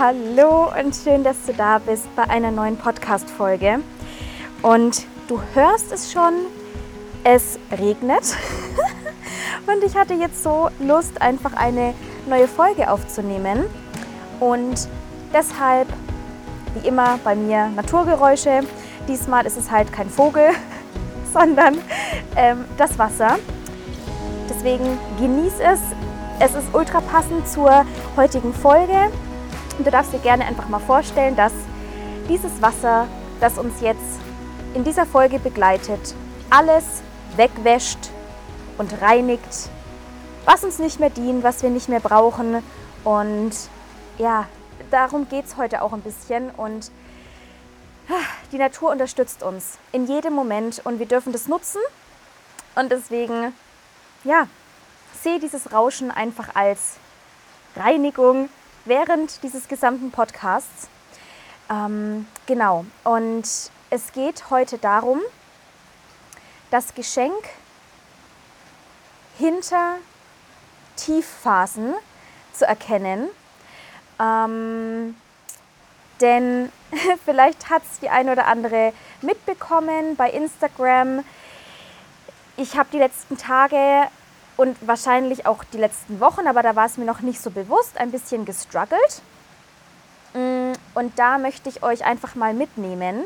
Hallo und schön, dass du da bist bei einer neuen Podcast-Folge. Und du hörst es schon, es regnet. und ich hatte jetzt so Lust, einfach eine neue Folge aufzunehmen. Und deshalb, wie immer, bei mir Naturgeräusche. Diesmal ist es halt kein Vogel, sondern ähm, das Wasser. Deswegen genieß es. Es ist ultra passend zur heutigen Folge. Und du darfst dir gerne einfach mal vorstellen, dass dieses Wasser, das uns jetzt in dieser Folge begleitet, alles wegwäscht und reinigt, was uns nicht mehr dient, was wir nicht mehr brauchen. Und ja, darum geht es heute auch ein bisschen. Und ah, die Natur unterstützt uns in jedem Moment und wir dürfen das nutzen. Und deswegen, ja, sehe dieses Rauschen einfach als Reinigung, während dieses gesamten Podcasts. Ähm, genau, und es geht heute darum, das Geschenk hinter Tiefphasen zu erkennen. Ähm, denn vielleicht hat es die eine oder andere mitbekommen bei Instagram. Ich habe die letzten Tage und wahrscheinlich auch die letzten Wochen, aber da war es mir noch nicht so bewusst, ein bisschen gestruggelt. Mm, und da möchte ich euch einfach mal mitnehmen,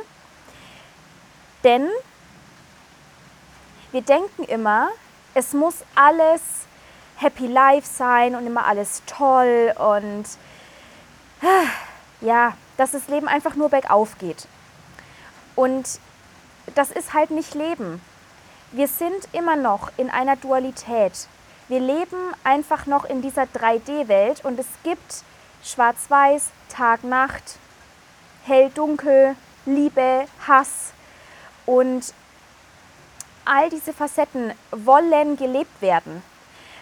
denn wir denken immer, es muss alles happy life sein und immer alles toll und ja, dass das Leben einfach nur bergauf geht. Und das ist halt nicht Leben wir sind immer noch in einer Dualität. Wir leben einfach noch in dieser 3D-Welt und es gibt Schwarz-Weiß, Tag, Nacht, Hell, Dunkel, Liebe, Hass und all diese Facetten wollen gelebt werden,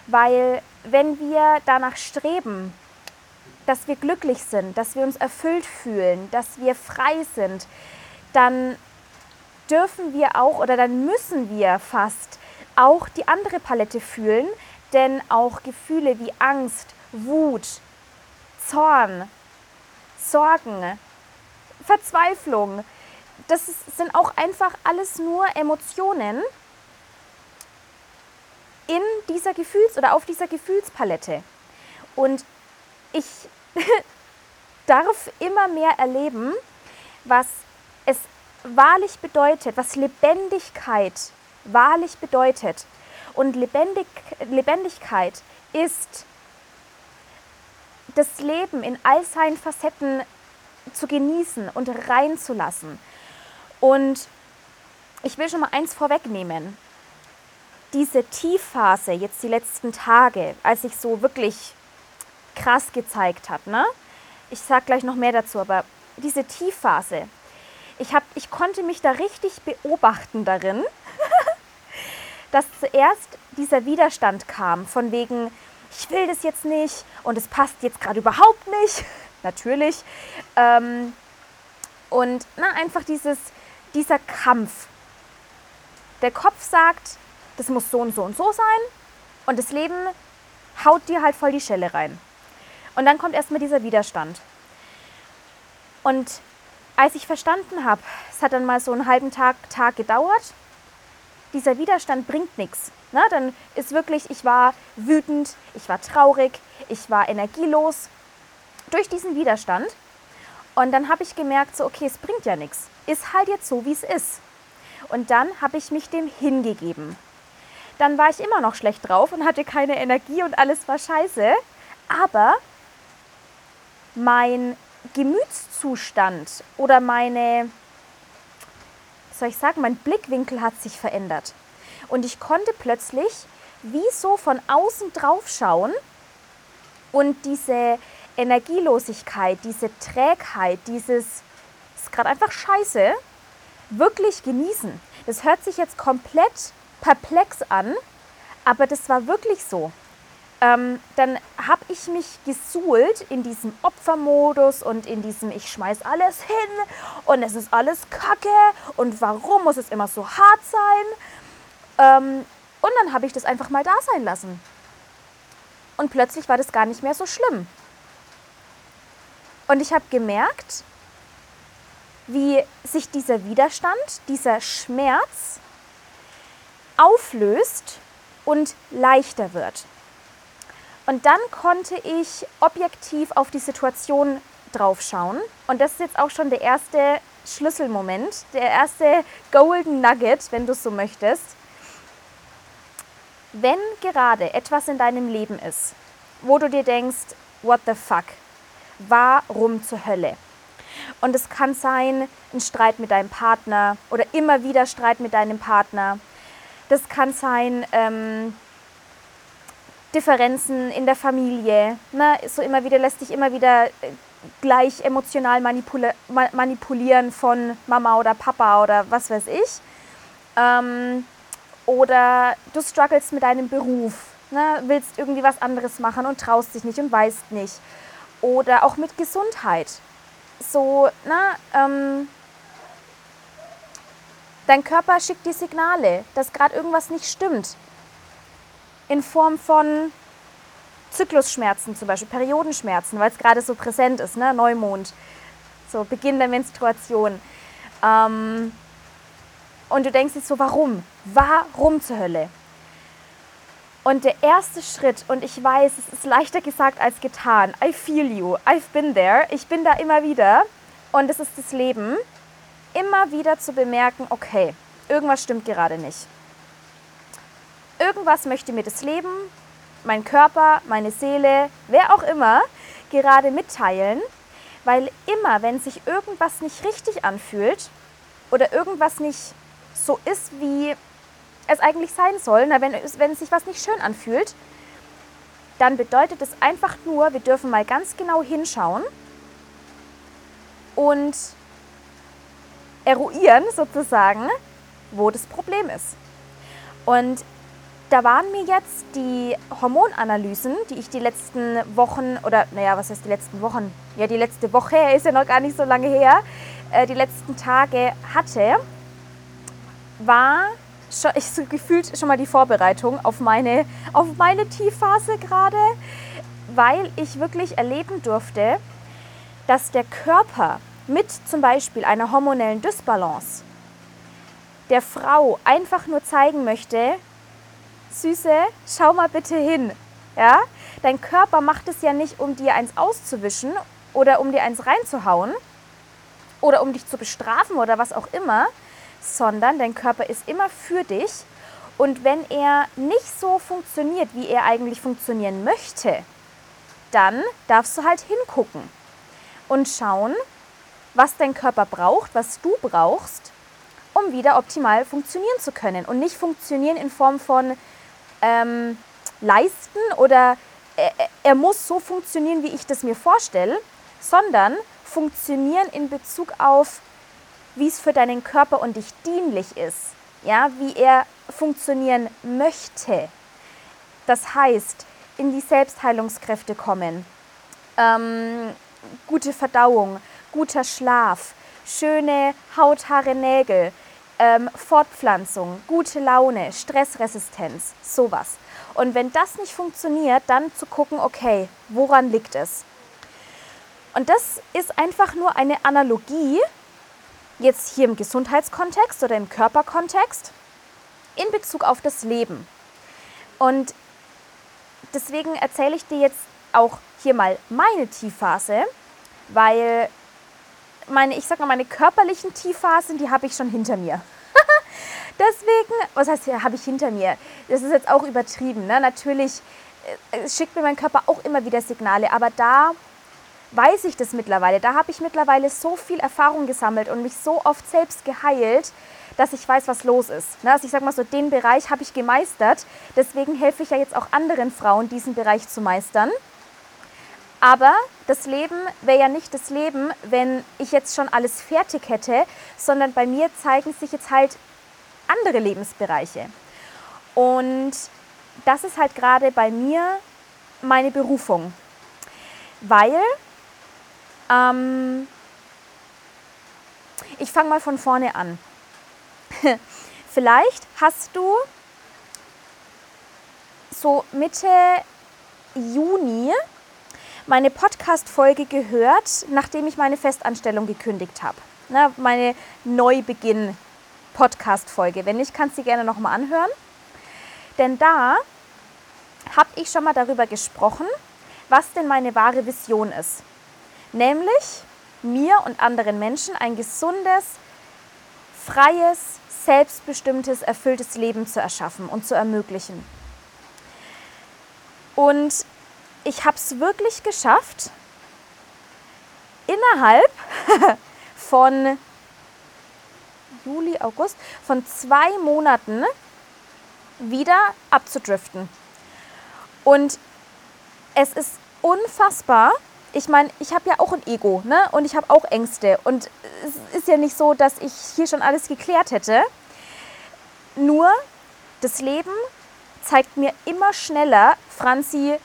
weil wenn wir danach streben, dass wir glücklich sind, dass wir uns erfüllt fühlen, dass wir frei sind, dann dürfen wir auch oder dann müssen wir fast auch die andere Palette fühlen, denn auch Gefühle wie Angst, Wut, Zorn, Sorgen, Verzweiflung, das sind auch einfach alles nur Emotionen in dieser Gefühls- oder auf dieser Gefühlspalette. Und ich darf immer mehr erleben, was es wahrlich bedeutet, was Lebendigkeit wahrlich bedeutet. Und Lebendig, Lebendigkeit ist das Leben in all seinen Facetten zu genießen und reinzulassen. Und ich will schon mal eins vorwegnehmen. Diese Tiefphase, jetzt die letzten Tage, als sich so wirklich krass gezeigt hat, ne? ich sage gleich noch mehr dazu, aber diese Tiefphase, ich, hab, ich konnte mich da richtig beobachten darin, dass zuerst dieser Widerstand kam, von wegen, ich will das jetzt nicht und es passt jetzt gerade überhaupt nicht, natürlich. Ähm, und na, einfach dieses, dieser Kampf. Der Kopf sagt, das muss so und so und so sein und das Leben haut dir halt voll die Schelle rein. Und dann kommt erstmal dieser Widerstand. Und als ich verstanden habe, es hat dann mal so einen halben Tag, Tag gedauert, dieser Widerstand bringt nichts. Na, dann ist wirklich, ich war wütend, ich war traurig, ich war energielos durch diesen Widerstand. Und dann habe ich gemerkt, so, okay, es bringt ja nichts. Ist halt jetzt so, wie es ist. Und dann habe ich mich dem hingegeben. Dann war ich immer noch schlecht drauf und hatte keine Energie und alles war scheiße. Aber mein Gemütszustand oder meine, soll ich sagen, mein Blickwinkel hat sich verändert. Und ich konnte plötzlich wie so von außen drauf schauen und diese Energielosigkeit, diese Trägheit, dieses, ist gerade einfach scheiße, wirklich genießen. Das hört sich jetzt komplett perplex an, aber das war wirklich so. Ähm, dann habe ich mich gesuhlt in diesem Opfermodus und in diesem ich schmeiß alles hin und es ist alles Kacke und warum muss es immer so hart sein? Ähm, und dann habe ich das einfach mal da sein lassen. Und plötzlich war das gar nicht mehr so schlimm. Und ich habe gemerkt, wie sich dieser Widerstand, dieser Schmerz auflöst und leichter wird. Und dann konnte ich objektiv auf die Situation draufschauen. Und das ist jetzt auch schon der erste Schlüsselmoment, der erste Golden Nugget, wenn du es so möchtest. Wenn gerade etwas in deinem Leben ist, wo du dir denkst, what the fuck, warum zur Hölle? Und es kann sein, ein Streit mit deinem Partner oder immer wieder Streit mit deinem Partner. Das kann sein, ähm, Differenzen in der Familie. Ne? So immer wieder lässt dich immer wieder äh, gleich emotional manipula manipulieren von Mama oder Papa oder was weiß ich. Ähm, oder du struggles mit deinem Beruf, ne? willst irgendwie was anderes machen und traust dich nicht und weißt nicht. Oder auch mit Gesundheit. So, na, ähm, dein Körper schickt die Signale, dass gerade irgendwas nicht stimmt in Form von Zyklusschmerzen zum Beispiel, Periodenschmerzen, weil es gerade so präsent ist, ne? Neumond, so Beginn der Menstruation. Ähm, und du denkst dir so, warum? Warum zur Hölle? Und der erste Schritt, und ich weiß, es ist leichter gesagt als getan, I feel you, I've been there, ich bin da immer wieder und es ist das Leben, immer wieder zu bemerken, okay, irgendwas stimmt gerade nicht irgendwas möchte mir das Leben, mein Körper, meine Seele, wer auch immer, gerade mitteilen, weil immer, wenn sich irgendwas nicht richtig anfühlt oder irgendwas nicht so ist, wie es eigentlich sein soll, na, wenn, wenn sich was nicht schön anfühlt, dann bedeutet es einfach nur, wir dürfen mal ganz genau hinschauen und eruieren sozusagen, wo das Problem ist. Und da waren mir jetzt die Hormonanalysen, die ich die letzten Wochen oder naja, was heißt die letzten Wochen? Ja, die letzte Woche ist ja noch gar nicht so lange her, äh, die letzten Tage hatte, war schon, ich so gefühlt schon mal die Vorbereitung auf meine, auf meine Tiefphase gerade, weil ich wirklich erleben durfte, dass der Körper mit zum Beispiel einer hormonellen Dysbalance der Frau einfach nur zeigen möchte, Süße, schau mal bitte hin. Ja? Dein Körper macht es ja nicht, um dir eins auszuwischen oder um dir eins reinzuhauen oder um dich zu bestrafen oder was auch immer, sondern dein Körper ist immer für dich. Und wenn er nicht so funktioniert, wie er eigentlich funktionieren möchte, dann darfst du halt hingucken und schauen, was dein Körper braucht, was du brauchst, um wieder optimal funktionieren zu können. Und nicht funktionieren in Form von, ähm, leisten oder er, er muss so funktionieren, wie ich das mir vorstelle, sondern funktionieren in Bezug auf, wie es für deinen Körper und dich dienlich ist, ja, wie er funktionieren möchte. Das heißt, in die Selbstheilungskräfte kommen, ähm, gute Verdauung, guter Schlaf, schöne Haut, Haare, Nägel, ähm, Fortpflanzung, gute Laune, Stressresistenz, sowas. Und wenn das nicht funktioniert, dann zu gucken, okay, woran liegt es? Und das ist einfach nur eine Analogie, jetzt hier im Gesundheitskontext oder im Körperkontext, in Bezug auf das Leben. Und deswegen erzähle ich dir jetzt auch hier mal meine Tiefphase, weil meine, ich sag mal, meine körperlichen Tiefphasen, die habe ich schon hinter mir. Deswegen, was heißt hier, habe ich hinter mir? Das ist jetzt auch übertrieben. Ne? Natürlich äh, schickt mir mein Körper auch immer wieder Signale, aber da weiß ich das mittlerweile. Da habe ich mittlerweile so viel Erfahrung gesammelt und mich so oft selbst geheilt, dass ich weiß, was los ist. Ne? Also ich sage mal so, den Bereich habe ich gemeistert. Deswegen helfe ich ja jetzt auch anderen Frauen, diesen Bereich zu meistern. Aber das Leben wäre ja nicht das Leben, wenn ich jetzt schon alles fertig hätte, sondern bei mir zeigen sich jetzt halt andere Lebensbereiche. Und das ist halt gerade bei mir meine Berufung, weil ähm, ich fange mal von vorne an. Vielleicht hast du so Mitte Juni meine Podcast-Folge gehört, nachdem ich meine Festanstellung gekündigt habe. Ne, meine Neubeginn-Podcast-Folge. Wenn nicht, kannst du sie gerne nochmal anhören. Denn da habe ich schon mal darüber gesprochen, was denn meine wahre Vision ist. Nämlich mir und anderen Menschen ein gesundes, freies, selbstbestimmtes, erfülltes Leben zu erschaffen und zu ermöglichen. Und ich habe es wirklich geschafft, innerhalb von Juli, August, von zwei Monaten wieder abzudriften. Und es ist unfassbar. Ich meine, ich habe ja auch ein Ego ne? und ich habe auch Ängste. Und es ist ja nicht so, dass ich hier schon alles geklärt hätte. Nur das Leben zeigt mir immer schneller, Franzi,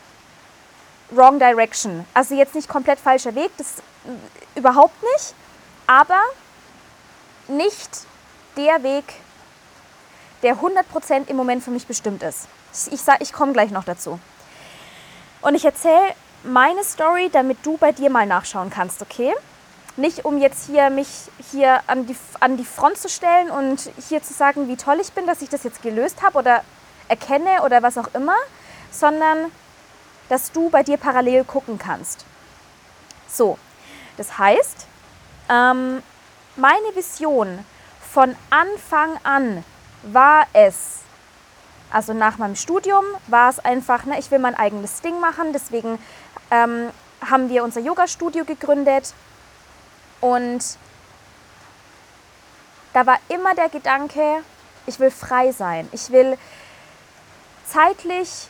wrong direction. Also jetzt nicht komplett falscher Weg, das überhaupt nicht, aber nicht der Weg, der 100% im Moment für mich bestimmt ist. Ich, ich, ich komme gleich noch dazu. Und ich erzähle meine Story, damit du bei dir mal nachschauen kannst, okay? Nicht um jetzt hier mich hier an die, an die Front zu stellen und hier zu sagen, wie toll ich bin, dass ich das jetzt gelöst habe oder erkenne oder was auch immer, sondern dass du bei dir parallel gucken kannst. So, das heißt, ähm, meine Vision von Anfang an war es, also nach meinem Studium war es einfach, ne, ich will mein eigenes Ding machen, deswegen ähm, haben wir unser Yoga-Studio gegründet und da war immer der Gedanke, ich will frei sein, ich will zeitlich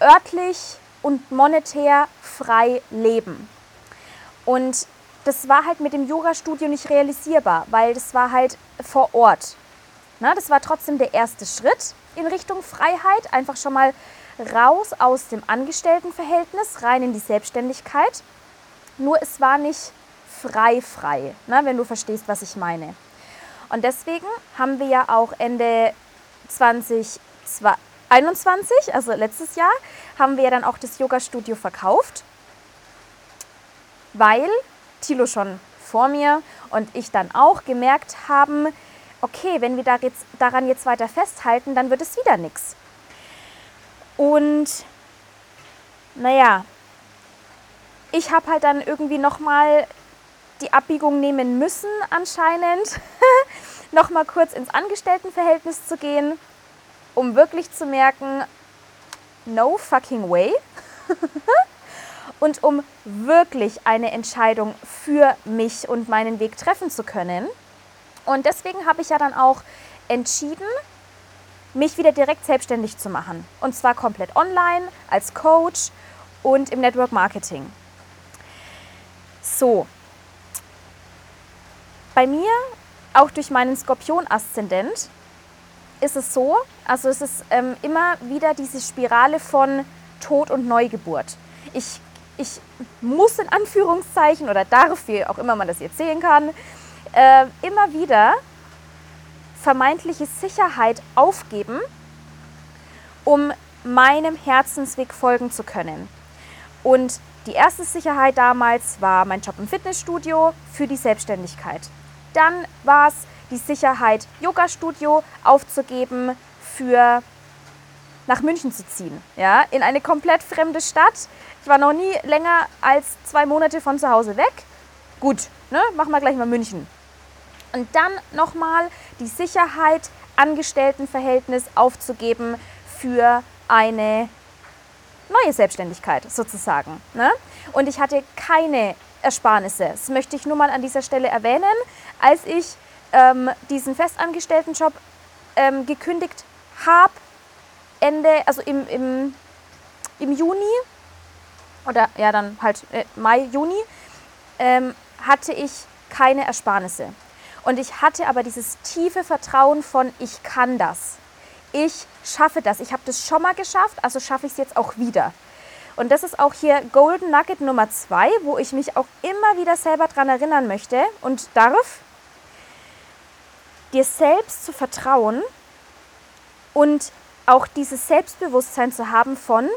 örtlich und monetär frei leben. Und das war halt mit dem Yoga-Studio nicht realisierbar, weil das war halt vor Ort. Na, das war trotzdem der erste Schritt in Richtung Freiheit, einfach schon mal raus aus dem Angestelltenverhältnis, rein in die Selbstständigkeit. Nur es war nicht frei frei, na, wenn du verstehst, was ich meine. Und deswegen haben wir ja auch Ende 2020 21, also letztes Jahr, haben wir dann auch das Yoga-Studio verkauft, weil Thilo schon vor mir und ich dann auch gemerkt haben, okay, wenn wir daran jetzt weiter festhalten, dann wird es wieder nichts. Und naja, ich habe halt dann irgendwie nochmal die Abbiegung nehmen müssen anscheinend, nochmal kurz ins Angestelltenverhältnis zu gehen um wirklich zu merken, no fucking way. und um wirklich eine Entscheidung für mich und meinen Weg treffen zu können. Und deswegen habe ich ja dann auch entschieden, mich wieder direkt selbstständig zu machen. Und zwar komplett online, als Coach und im Network Marketing. So. Bei mir, auch durch meinen Skorpion-Aszendent, ist es so, also es ist ähm, immer wieder diese Spirale von Tod und Neugeburt. Ich, ich muss in Anführungszeichen oder darf, wie auch immer man das jetzt sehen kann, äh, immer wieder vermeintliche Sicherheit aufgeben, um meinem Herzensweg folgen zu können. Und die erste Sicherheit damals war mein Job im Fitnessstudio für die Selbstständigkeit. Dann war es die Sicherheit, Yoga-Studio aufzugeben für nach München zu ziehen, ja, in eine komplett fremde Stadt. Ich war noch nie länger als zwei Monate von zu Hause weg. Gut, ne, machen wir gleich mal München. Und dann nochmal die Sicherheit, Angestelltenverhältnis aufzugeben für eine neue Selbstständigkeit sozusagen. Ne? Und ich hatte keine Ersparnisse. Das möchte ich nur mal an dieser Stelle erwähnen. Als ich ähm, diesen Festangestelltenjob ähm, gekündigt habe, Ende, also im, im, im Juni oder ja dann halt äh, Mai, Juni, ähm, hatte ich keine Ersparnisse. Und ich hatte aber dieses tiefe Vertrauen von, ich kann das. Ich schaffe das. Ich habe das schon mal geschafft, also schaffe ich es jetzt auch wieder. Und das ist auch hier Golden Nugget Nummer zwei, wo ich mich auch immer wieder selber daran erinnern möchte und darf, dir selbst zu vertrauen und auch dieses Selbstbewusstsein zu haben von,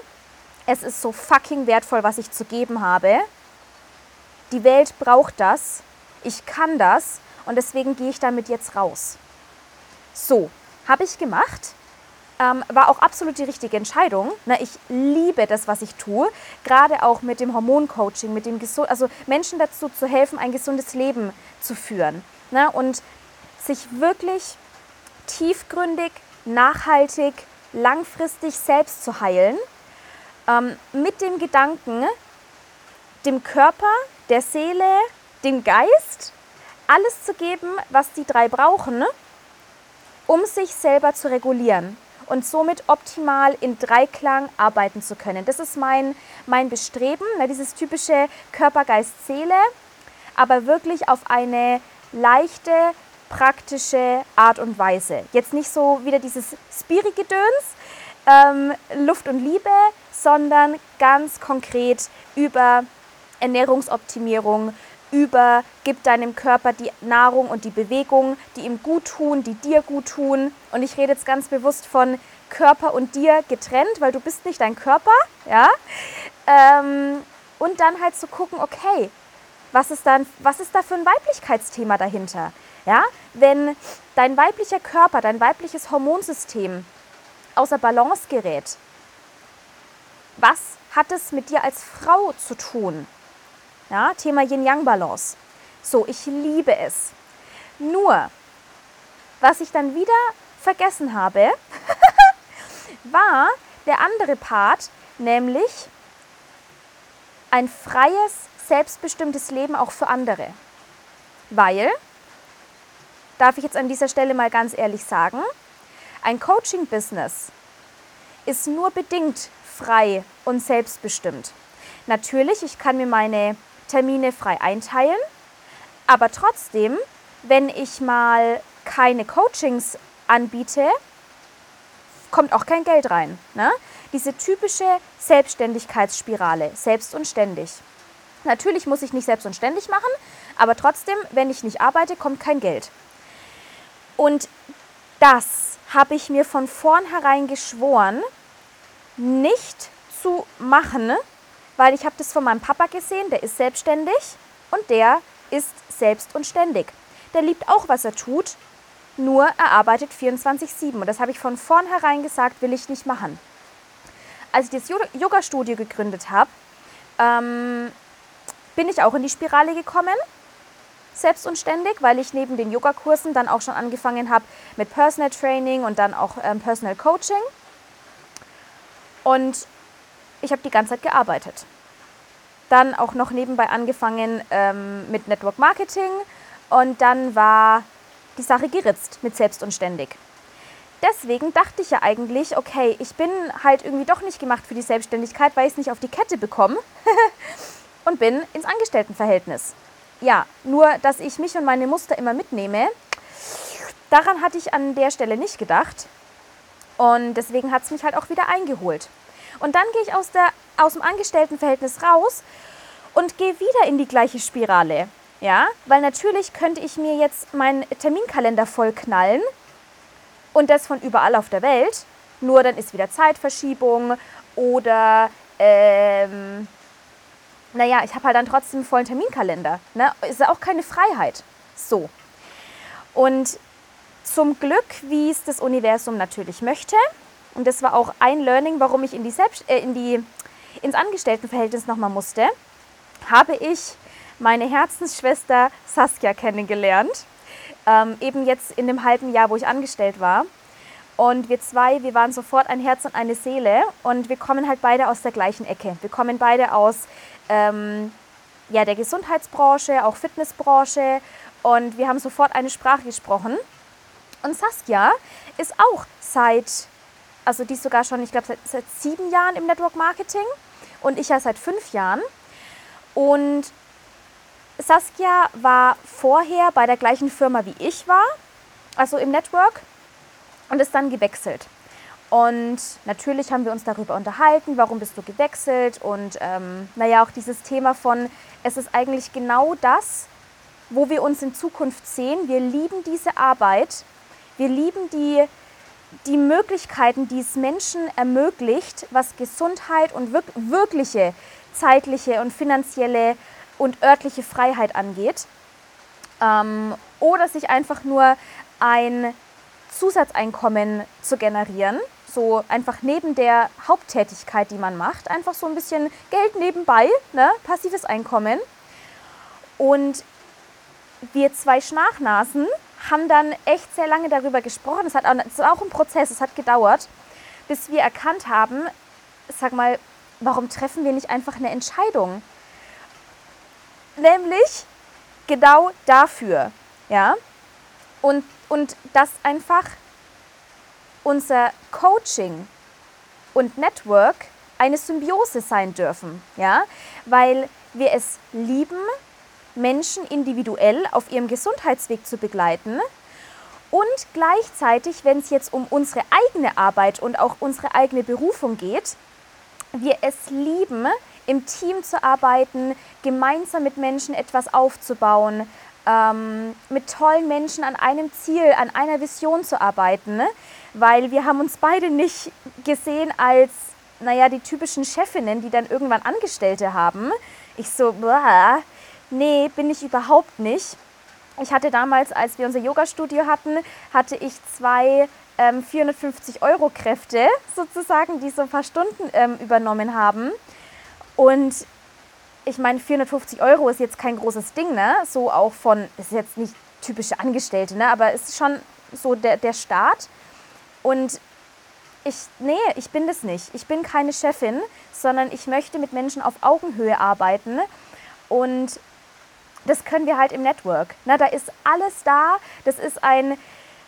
es ist so fucking wertvoll, was ich zu geben habe. Die Welt braucht das. Ich kann das. Und deswegen gehe ich damit jetzt raus. So, habe ich gemacht. Ähm, war auch absolut die richtige Entscheidung. Na, ich liebe das, was ich tue. Gerade auch mit dem Hormoncoaching, mit dem Gesund, also Menschen dazu zu helfen, ein gesundes Leben zu führen. Na, und sich wirklich tiefgründig, nachhaltig, langfristig selbst zu heilen. Ähm, mit dem Gedanken, dem Körper, der Seele, dem Geist alles zu geben, was die drei brauchen, um sich selber zu regulieren und somit optimal in Dreiklang arbeiten zu können. Das ist mein, mein Bestreben, ne, dieses typische Körper, Geist, Seele, aber wirklich auf eine leichte, praktische Art und Weise. Jetzt nicht so wieder dieses Spiri-Gedöns, ähm, Luft und Liebe, sondern ganz konkret über Ernährungsoptimierung, über gib deinem Körper die Nahrung und die Bewegung, die ihm gut tun, die dir gut tun. Und ich rede jetzt ganz bewusst von Körper und dir getrennt, weil du bist nicht dein Körper, ja. Ähm, und dann halt zu gucken, okay, was ist, dann, was ist da für ein Weiblichkeitsthema dahinter? Ja? Wenn dein weiblicher Körper, dein weibliches Hormonsystem außer Balance gerät, was hat es mit dir als Frau zu tun? Ja, Thema Yin-Yang-Balance. So, ich liebe es. Nur, was ich dann wieder vergessen habe, war der andere Part, nämlich ein freies, selbstbestimmtes Leben auch für andere. Weil, darf ich jetzt an dieser Stelle mal ganz ehrlich sagen, ein Coaching-Business ist nur bedingt frei und selbstbestimmt. Natürlich, ich kann mir meine Termine frei einteilen. Aber trotzdem, wenn ich mal keine Coachings anbiete, kommt auch kein Geld rein. Ne? Diese typische Selbstständigkeitsspirale, selbst und ständig. Natürlich muss ich nicht selbst und ständig machen, aber trotzdem, wenn ich nicht arbeite, kommt kein Geld. Und das habe ich mir von vornherein geschworen, nicht zu machen, weil ich habe das von meinem Papa gesehen, der ist selbstständig und der ist selbst und ständig. Der liebt auch, was er tut, nur er arbeitet 24-7 und das habe ich von vornherein gesagt, will ich nicht machen. Als ich das Yoga-Studio gegründet habe, ähm, bin ich auch in die Spirale gekommen, selbst und ständig, weil ich neben den Yogakursen dann auch schon angefangen habe mit Personal Training und dann auch ähm, Personal Coaching. Und ich habe die ganze Zeit gearbeitet. Dann auch noch nebenbei angefangen ähm, mit Network Marketing und dann war die Sache geritzt mit selbst und ständig. Deswegen dachte ich ja eigentlich, okay, ich bin halt irgendwie doch nicht gemacht für die Selbstständigkeit, weil ich es nicht auf die Kette bekomme und bin ins Angestelltenverhältnis. Ja, nur dass ich mich und meine Muster immer mitnehme, daran hatte ich an der Stelle nicht gedacht. Und deswegen hat es mich halt auch wieder eingeholt. Und dann gehe ich aus, der, aus dem Angestelltenverhältnis raus und gehe wieder in die gleiche Spirale. Ja, weil natürlich könnte ich mir jetzt meinen Terminkalender vollknallen und das von überall auf der Welt. Nur dann ist wieder Zeitverschiebung oder ähm, naja, ich habe halt dann trotzdem einen vollen Terminkalender. Ne? Ist ja auch keine Freiheit. So. Und zum Glück, wie es das Universum natürlich möchte, und das war auch ein Learning, warum ich in die Selbst äh, in die, ins Angestelltenverhältnis nochmal musste, habe ich meine Herzensschwester Saskia kennengelernt. Ähm, eben jetzt in dem halben Jahr, wo ich angestellt war. Und wir zwei, wir waren sofort ein Herz und eine Seele. Und wir kommen halt beide aus der gleichen Ecke. Wir kommen beide aus ähm, ja, der Gesundheitsbranche, auch Fitnessbranche. Und wir haben sofort eine Sprache gesprochen. Und Saskia ist auch seit also die ist sogar schon, ich glaube, seit, seit sieben Jahren im Network Marketing und ich ja seit fünf Jahren. Und Saskia war vorher bei der gleichen Firma wie ich war, also im Network, und ist dann gewechselt. Und natürlich haben wir uns darüber unterhalten, warum bist du gewechselt und ähm, naja, auch dieses Thema von, es ist eigentlich genau das, wo wir uns in Zukunft sehen. Wir lieben diese Arbeit, wir lieben die, die Möglichkeiten, die es Menschen ermöglicht, was Gesundheit und wirk wirkliche zeitliche und finanzielle und örtliche Freiheit angeht. Ähm, oder sich einfach nur ein Zusatzeinkommen zu generieren, so einfach neben der Haupttätigkeit, die man macht, einfach so ein bisschen Geld nebenbei, ne? passives Einkommen. Und wir zwei Schnachnasen haben dann echt sehr lange darüber gesprochen. Es, es war auch ein Prozess, es hat gedauert, bis wir erkannt haben, sag mal, warum treffen wir nicht einfach eine Entscheidung? Nämlich genau dafür, ja. Und, und dass einfach unser Coaching und Network eine Symbiose sein dürfen, ja, weil wir es lieben, Menschen individuell auf ihrem Gesundheitsweg zu begleiten und gleichzeitig, wenn es jetzt um unsere eigene Arbeit und auch unsere eigene Berufung geht, wir es lieben, im Team zu arbeiten, gemeinsam mit Menschen etwas aufzubauen, ähm, mit tollen Menschen an einem Ziel, an einer Vision zu arbeiten, ne? weil wir haben uns beide nicht gesehen als, naja, die typischen Chefinnen, die dann irgendwann Angestellte haben. Ich so, boah, nee, bin ich überhaupt nicht. Ich hatte damals, als wir unser Yoga-Studio hatten, hatte ich zwei ähm, 450 Euro Kräfte sozusagen, die so ein paar Stunden ähm, übernommen haben. Und ich meine, 450 Euro ist jetzt kein großes Ding, ne? So auch von, ist jetzt nicht typische Angestellte, ne? Aber es ist schon so der, der Start. Und ich, nee, ich bin das nicht. Ich bin keine Chefin, sondern ich möchte mit Menschen auf Augenhöhe arbeiten. Und das können wir halt im Network. Ne? Da ist alles da. Das ist ein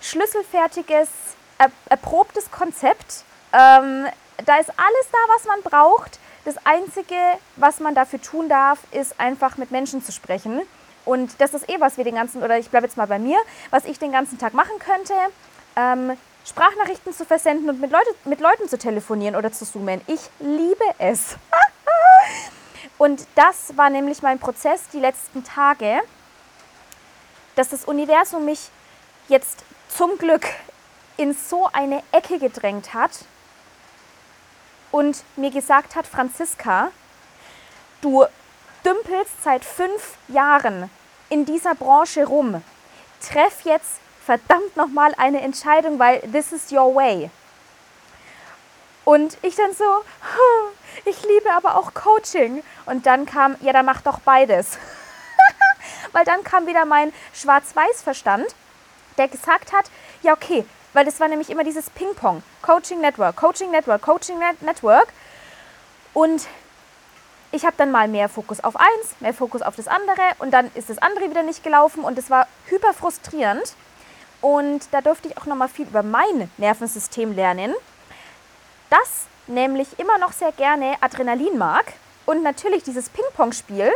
schlüsselfertiges, er, erprobtes Konzept. Ähm, da ist alles da, was man braucht. Das Einzige, was man dafür tun darf, ist einfach mit Menschen zu sprechen. Und das ist eh, was wir den ganzen, oder ich bleibe jetzt mal bei mir, was ich den ganzen Tag machen könnte. Ähm, Sprachnachrichten zu versenden und mit, Leute, mit Leuten zu telefonieren oder zu zoomen. Ich liebe es. und das war nämlich mein Prozess die letzten Tage, dass das Universum mich jetzt zum Glück in so eine Ecke gedrängt hat und mir gesagt hat, Franziska, du dümpelst seit fünf Jahren in dieser Branche rum. Treff jetzt verdammt nochmal eine Entscheidung, weil this is your way. Und ich dann so, ich liebe aber auch Coaching. Und dann kam, ja, dann mach doch beides. weil dann kam wieder mein Schwarz-Weiß-Verstand, der gesagt hat, ja, okay, weil das war nämlich immer dieses Ping-Pong. Coaching Network, Coaching Network, Coaching Network. Und ich habe dann mal mehr Fokus auf eins, mehr Fokus auf das andere und dann ist das andere wieder nicht gelaufen und es war hyper frustrierend. Und da durfte ich auch noch mal viel über mein Nervensystem lernen, das nämlich immer noch sehr gerne Adrenalin mag. Und natürlich dieses Ping-Pong-Spiel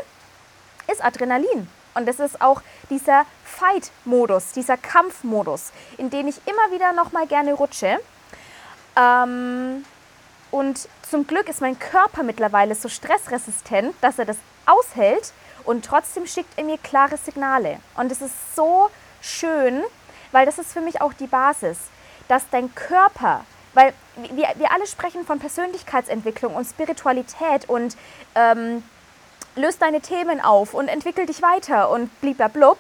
ist Adrenalin. Und das ist auch dieser Fight-Modus, dieser Kampfmodus, in den ich immer wieder noch mal gerne rutsche. Ähm, und zum Glück ist mein Körper mittlerweile so stressresistent, dass er das aushält und trotzdem schickt er mir klare Signale. Und es ist so schön, weil das ist für mich auch die Basis, dass dein Körper, weil wir, wir alle sprechen von Persönlichkeitsentwicklung und Spiritualität und ähm, löst deine Themen auf und entwickel dich weiter und blub.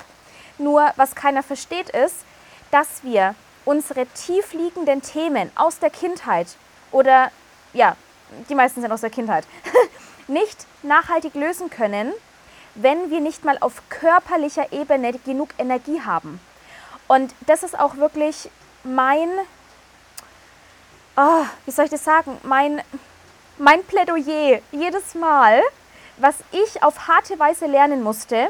Nur was keiner versteht ist, dass wir unsere tiefliegenden Themen aus der Kindheit oder ja, die meisten sind aus der Kindheit, nicht nachhaltig lösen können, wenn wir nicht mal auf körperlicher Ebene genug Energie haben. Und das ist auch wirklich mein, oh, wie soll ich das sagen, mein, mein Plädoyer jedes Mal, was ich auf harte Weise lernen musste,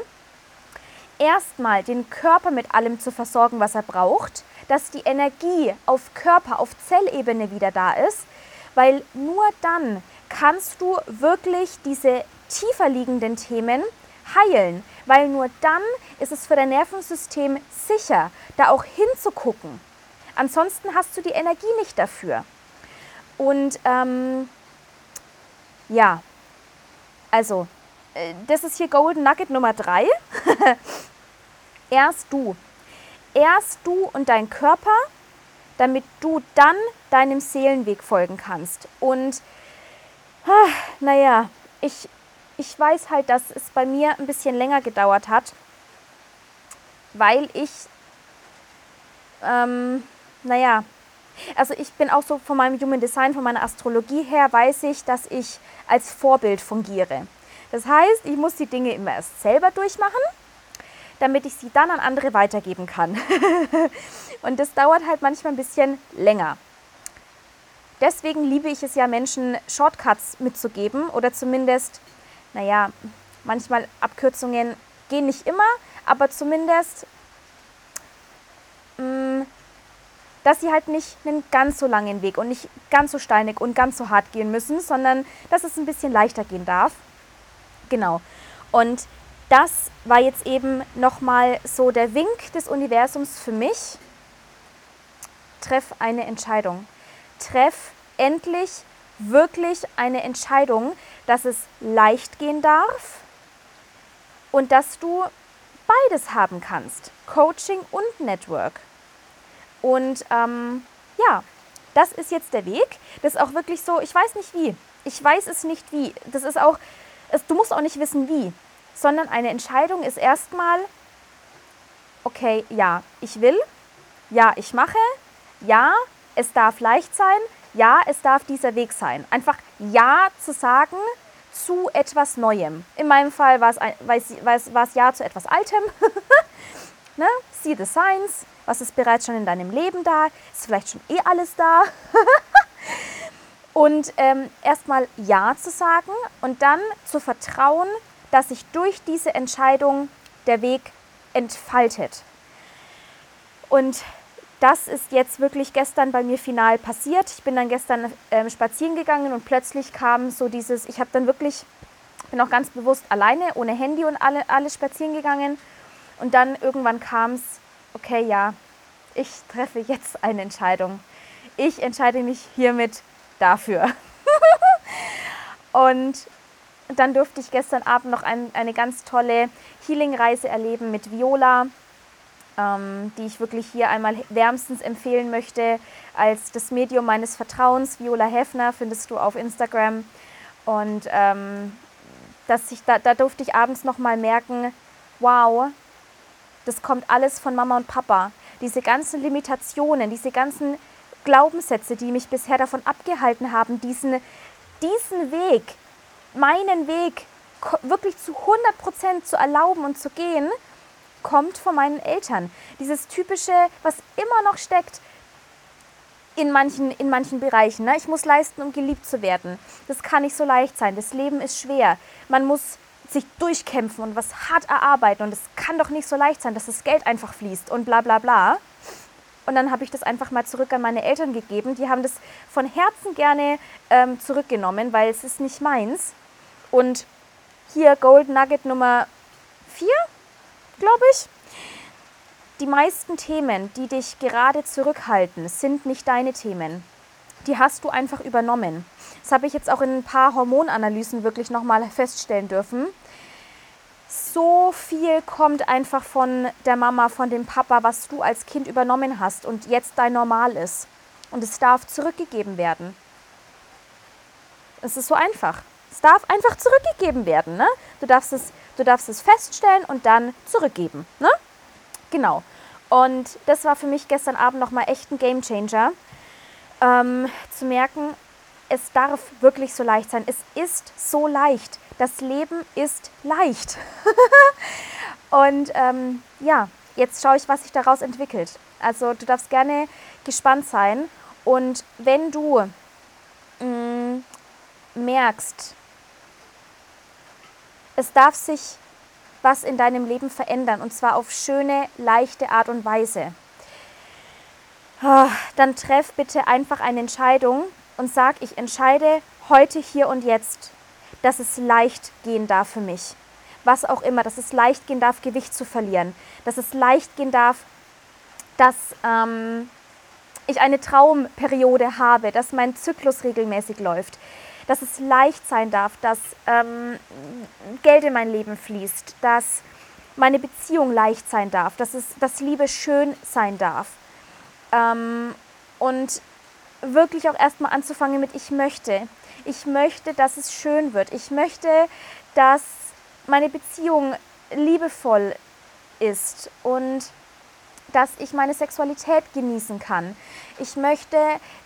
erstmal den Körper mit allem zu versorgen, was er braucht, dass die Energie auf Körper, auf Zellebene wieder da ist, weil nur dann kannst du wirklich diese tiefer liegenden Themen heilen, weil nur dann ist es für dein Nervensystem sicher, da auch hinzugucken. Ansonsten hast du die Energie nicht dafür. Und ähm, ja, also, äh, das ist hier Golden Nugget Nummer drei. Erst du. Erst du und dein Körper, damit du dann deinem Seelenweg folgen kannst. Und ah, naja, ich, ich weiß halt, dass es bei mir ein bisschen länger gedauert hat, weil ich, ähm, naja, also ich bin auch so von meinem Human Design, von meiner Astrologie her, weiß ich, dass ich als Vorbild fungiere. Das heißt, ich muss die Dinge immer erst selber durchmachen, damit ich sie dann an andere weitergeben kann. Und das dauert halt manchmal ein bisschen länger. Deswegen liebe ich es ja, Menschen Shortcuts mitzugeben oder zumindest, naja, manchmal Abkürzungen gehen nicht immer, aber zumindest mh, mm, dass sie halt nicht einen ganz so langen Weg und nicht ganz so steinig und ganz so hart gehen müssen, sondern dass es ein bisschen leichter gehen darf. Genau. Und das war jetzt eben nochmal so der Wink des Universums für mich. Treff eine Entscheidung. Treff endlich wirklich eine Entscheidung, dass es leicht gehen darf und dass du beides haben kannst. Coaching und Network. Und ähm, ja, das ist jetzt der Weg. Das ist auch wirklich so, ich weiß nicht wie. Ich weiß es nicht wie. Das ist auch, es, du musst auch nicht wissen wie, sondern eine Entscheidung ist erstmal, okay, ja, ich will, ja, ich mache, ja, es darf leicht sein, ja, es darf dieser Weg sein. Einfach Ja zu sagen zu etwas Neuem. In meinem Fall war es, Ja zu etwas Altem. ne? See the signs, was ist bereits schon in deinem Leben da, ist vielleicht schon eh alles da. und ähm, erstmal Ja zu sagen und dann zu vertrauen, dass sich durch diese Entscheidung der Weg entfaltet. Und das ist jetzt wirklich gestern bei mir final passiert. Ich bin dann gestern ähm, spazieren gegangen und plötzlich kam so dieses, ich habe dann wirklich, bin auch ganz bewusst alleine, ohne Handy und alle, alle spazieren gegangen. Und dann irgendwann kam es, okay, ja, ich treffe jetzt eine Entscheidung. Ich entscheide mich hiermit dafür. und dann durfte ich gestern Abend noch ein, eine ganz tolle Healing-Reise erleben mit Viola, ähm, die ich wirklich hier einmal wärmstens empfehlen möchte als das Medium meines Vertrauens. Viola Hefner findest du auf Instagram. Und ähm, dass ich, da, da durfte ich abends noch mal merken, wow, das kommt alles von Mama und Papa diese ganzen Limitationen, diese ganzen Glaubenssätze, die mich bisher davon abgehalten haben, diesen, diesen Weg, meinen Weg wirklich zu 100 Prozent zu erlauben und zu gehen, kommt von meinen Eltern. Dieses typische, was immer noch steckt in manchen, in manchen Bereichen. Ne? Ich muss leisten, um geliebt zu werden. Das kann nicht so leicht sein. Das Leben ist schwer. Man muss sich durchkämpfen und was hart erarbeiten und es kann doch nicht so leicht sein, dass das Geld einfach fließt und bla bla bla. Und dann habe ich das einfach mal zurück an meine Eltern gegeben. Die haben das von Herzen gerne ähm, zurückgenommen, weil es ist nicht meins. Und hier Gold Nugget Nummer 4, glaube ich. Die meisten Themen, die dich gerade zurückhalten, sind nicht deine Themen. Die hast du einfach übernommen. Das habe ich jetzt auch in ein paar Hormonanalysen wirklich nochmal feststellen dürfen. So viel kommt einfach von der Mama, von dem Papa, was du als Kind übernommen hast und jetzt dein Normal ist. Und es darf zurückgegeben werden. Es ist so einfach. Es darf einfach zurückgegeben werden. Ne? Du, darfst es, du darfst es feststellen und dann zurückgeben. Ne? Genau. Und das war für mich gestern Abend nochmal echt ein Game Changer, ähm, zu merken, es darf wirklich so leicht sein. Es ist so leicht. Das Leben ist leicht. und ähm, ja, jetzt schaue ich, was sich daraus entwickelt. Also du darfst gerne gespannt sein. Und wenn du mh, mm, merkst, es darf sich was in deinem Leben verändern und zwar auf schöne, leichte Art und Weise, ah, dann treff bitte einfach eine Entscheidung, und sage, ich entscheide heute, hier und jetzt, dass es leicht gehen darf für mich. Was auch immer, dass es leicht gehen darf, Gewicht zu verlieren. Dass es leicht gehen darf, dass, ähm, ich eine Traumperiode habe, dass mein Zyklus regelmäßig läuft, dass es leicht sein darf, dass ähm, Geld in mein Leben fließt, dass meine Beziehung leicht sein darf, dass, es, dass Liebe schön sein darf. Ähm, und wirklich auch erstmal anzufangen mit, ich möchte. Ich möchte, dass es schön wird. Ich möchte, dass meine Beziehung liebevoll ist und dass ich meine Sexualität genießen kann. Ich möchte,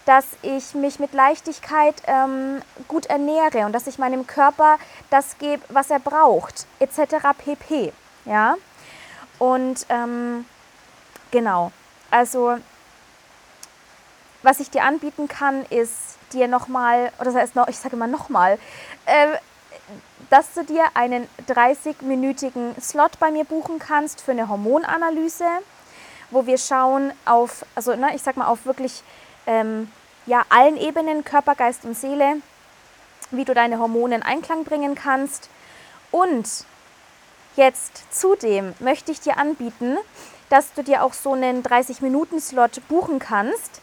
dass ich mich mit Leichtigkeit ähm, gut ernähre und dass ich meinem Körper das gebe, was er braucht, etc. pp. Ja? Und ähm, genau, also was ich dir anbieten kann, ist dir nochmal, oder das heißt, noch, ich sage immer nochmal, äh, dass du dir einen 30-minütigen Slot bei mir buchen kannst für eine Hormonanalyse, wo wir schauen auf, also ne, ich sag mal auf wirklich ähm, ja, allen Ebenen, Körper, Geist und Seele, wie du deine Hormone in Einklang bringen kannst. Und jetzt zudem möchte ich dir anbieten, dass du dir auch so einen 30-Minuten-Slot buchen kannst,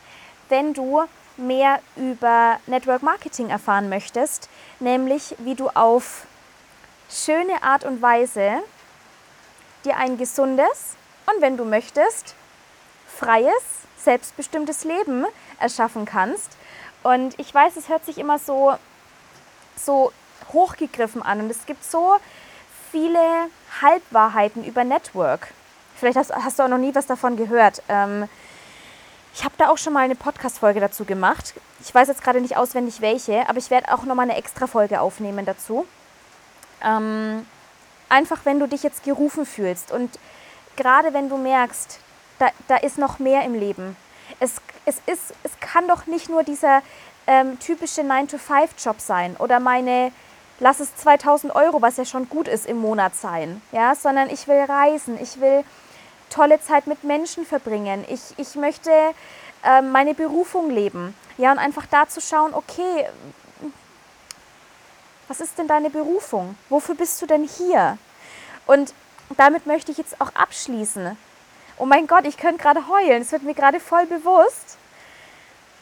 wenn du mehr über Network Marketing erfahren möchtest, nämlich wie du auf schöne Art und Weise dir ein gesundes und wenn du möchtest, freies, selbstbestimmtes Leben erschaffen kannst. Und ich weiß, es hört sich immer so, so hochgegriffen an und es gibt so viele Halbwahrheiten über Network. Vielleicht hast, hast du auch noch nie was davon gehört. Ähm, ich habe da auch schon mal eine Podcast-Folge dazu gemacht. Ich weiß jetzt gerade nicht auswendig welche, aber ich werde auch noch mal eine extra Folge aufnehmen dazu. Ähm, einfach, wenn du dich jetzt gerufen fühlst und gerade wenn du merkst, da, da ist noch mehr im Leben. Es, es, ist, es kann doch nicht nur dieser ähm, typische 9-to-5-Job sein oder meine, lass es 2000 Euro, was ja schon gut ist im Monat sein, ja, sondern ich will reisen, ich will tolle Zeit mit Menschen verbringen. Ich, ich möchte äh, meine Berufung leben. Ja, und einfach da zu schauen, okay, was ist denn deine Berufung? Wofür bist du denn hier? Und damit möchte ich jetzt auch abschließen. Oh mein Gott, ich könnte gerade heulen. Es wird mir gerade voll bewusst.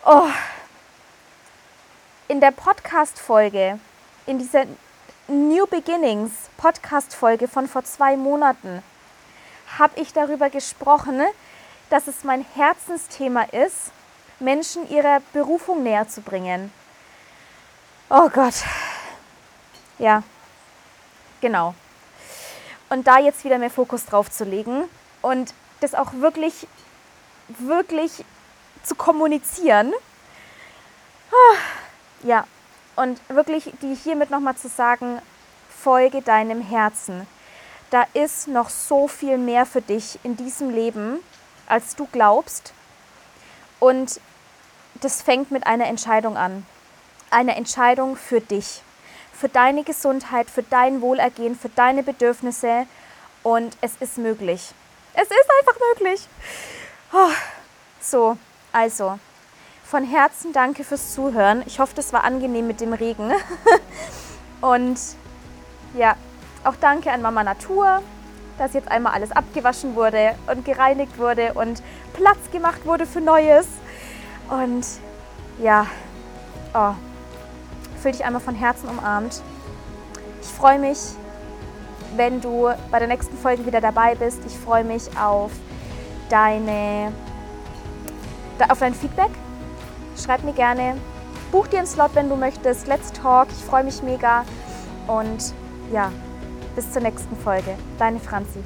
Oh. In der Podcast-Folge, in dieser New Beginnings Podcast-Folge von vor zwei Monaten, habe ich darüber gesprochen, dass es mein Herzensthema ist, Menschen ihrer Berufung näher zu bringen. Oh Gott. Ja, genau. Und da jetzt wieder mehr Fokus drauf zu legen und das auch wirklich, wirklich zu kommunizieren. Ja, und wirklich die hiermit nochmal zu sagen, folge deinem Herzen da ist noch so viel mehr für dich in diesem Leben, als du glaubst. Und das fängt mit einer Entscheidung an. Eine Entscheidung für dich, für deine Gesundheit, für dein Wohlergehen, für deine Bedürfnisse. Und es ist möglich. Es ist einfach möglich. Oh, so, also, von Herzen danke fürs Zuhören. Ich hoffe, das war angenehm mit dem Regen. Und ja, auch danke an Mama Natur, dass jetzt einmal alles abgewaschen wurde und gereinigt wurde und Platz gemacht wurde für Neues. Und ja, oh, fühl dich einmal von Herzen umarmt. Ich freue mich, wenn du bei der nächsten Folge wieder dabei bist. Ich freue mich auf deine auf dein Feedback. Schreib mir gerne. Buch dir einen Slot, wenn du möchtest. Let's talk. Ich freue mich mega. Und ja, bis zur nächsten Folge. Deine Franzi.